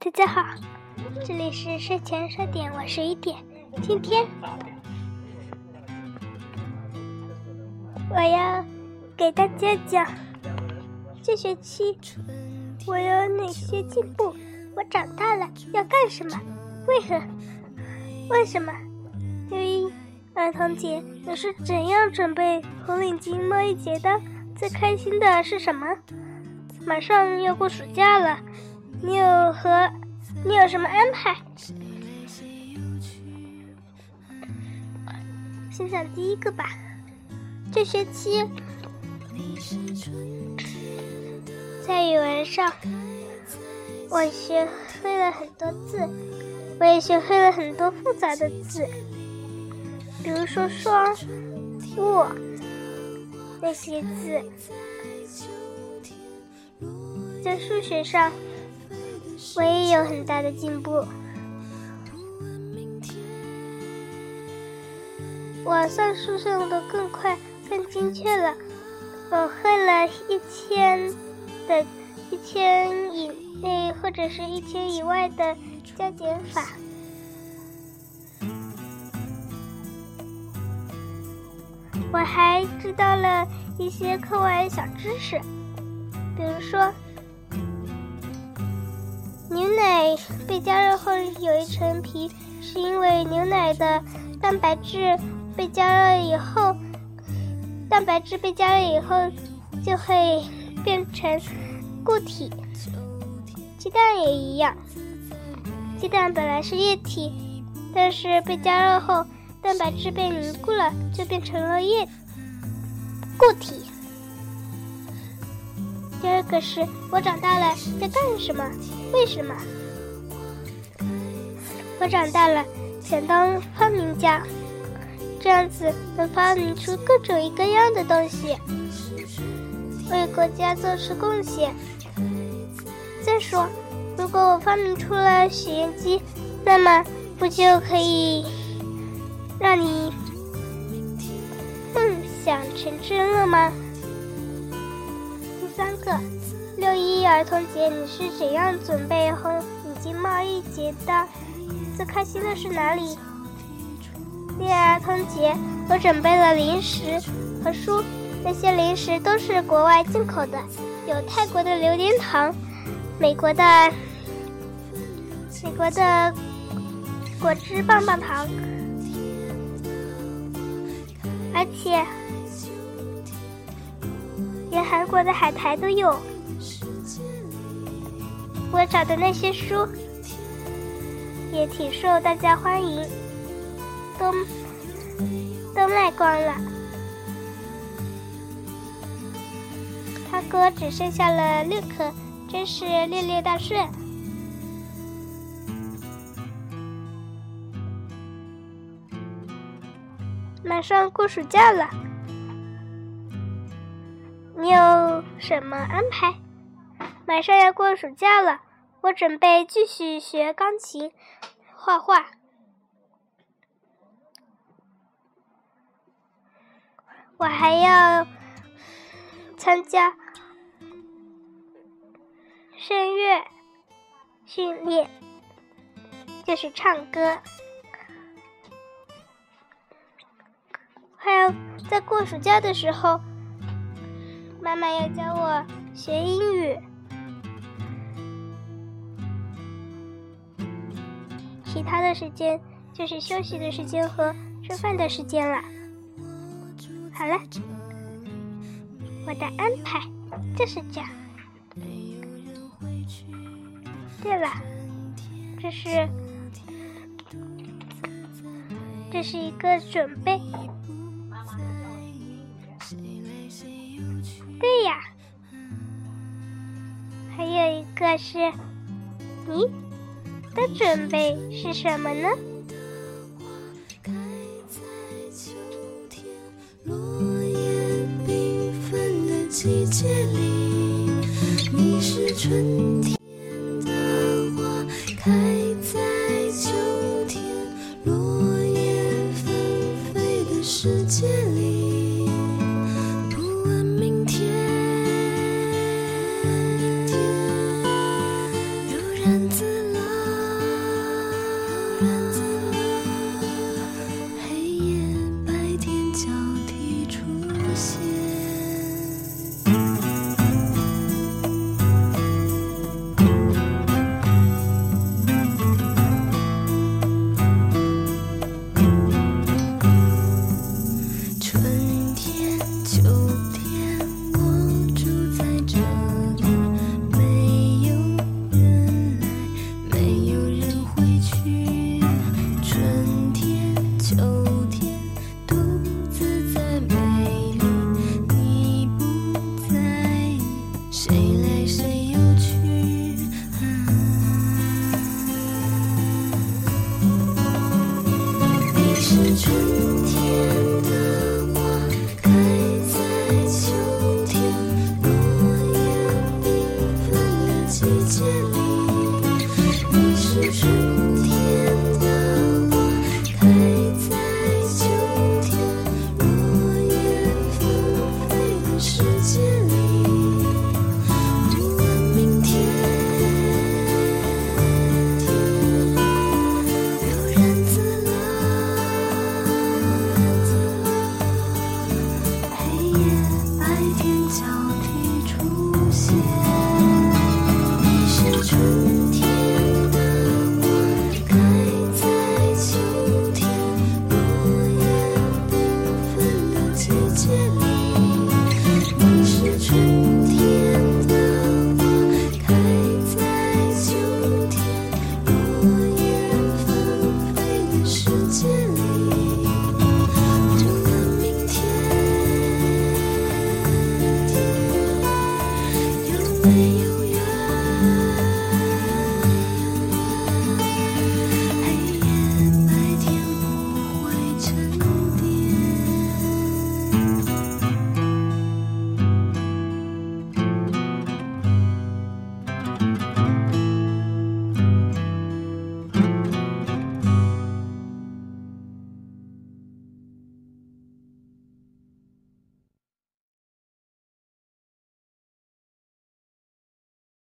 大家好，这里是睡前说点，我是一点。今天我要给大家讲这学期我有哪些进步，我长大了要干什么，为何？为什么？六一儿童节你是怎样准备红领巾摸一节的？最开心的是什么？马上要过暑假了。你有和你有什么安排？先讲第一个吧。这学期在语文上，我学会了很多字，我也学会了很多复杂的字，比如说“双”“卧”那些字。在数学上。我也有很大的进步。我算数算的更快、更精确了。我会了一千的、一千以内或者是一千以外的加减法。我还知道了一些课外小知识，比如说。牛奶被加热后有一层皮，是因为牛奶的蛋白质被加热以后，蛋白质被加热以后就会变成固体。鸡蛋也一样，鸡蛋本来是液体，但是被加热后蛋白质被凝固了，就变成了液固体。可是我长大了在干什么？为什么？我长大了想当发明家，这样子能发明出各种各样的东西，为国家做出贡献。再说，如果我发明出了洗衣机，那么不就可以让你梦想成真了吗？三个六一儿童节，你是怎样准备红领巾贸易节的？最开心的是哪里？六一儿童节，我准备了零食和书，那些零食都是国外进口的，有泰国的榴莲糖，美国的美国的果汁棒棒糖，而且。韩国的海苔都有，我找的那些书也挺受大家欢迎，都都卖光了。他哥只剩下了六颗，真是六六大顺。马上过暑假了。你有什么安排？马上要过暑假了，我准备继续学钢琴、画画。我还要参加声乐训练，就是唱歌。还有在过暑假的时候。妈妈要教我学英语，其他的时间就是休息的时间和吃饭的时间了。好了，我的安排就是这样。对了，这是这是一个准备。对呀，还有一个是，你的准备是什么呢？季节里，你是春天的花，开在秋天落叶纷飞的时间。失去。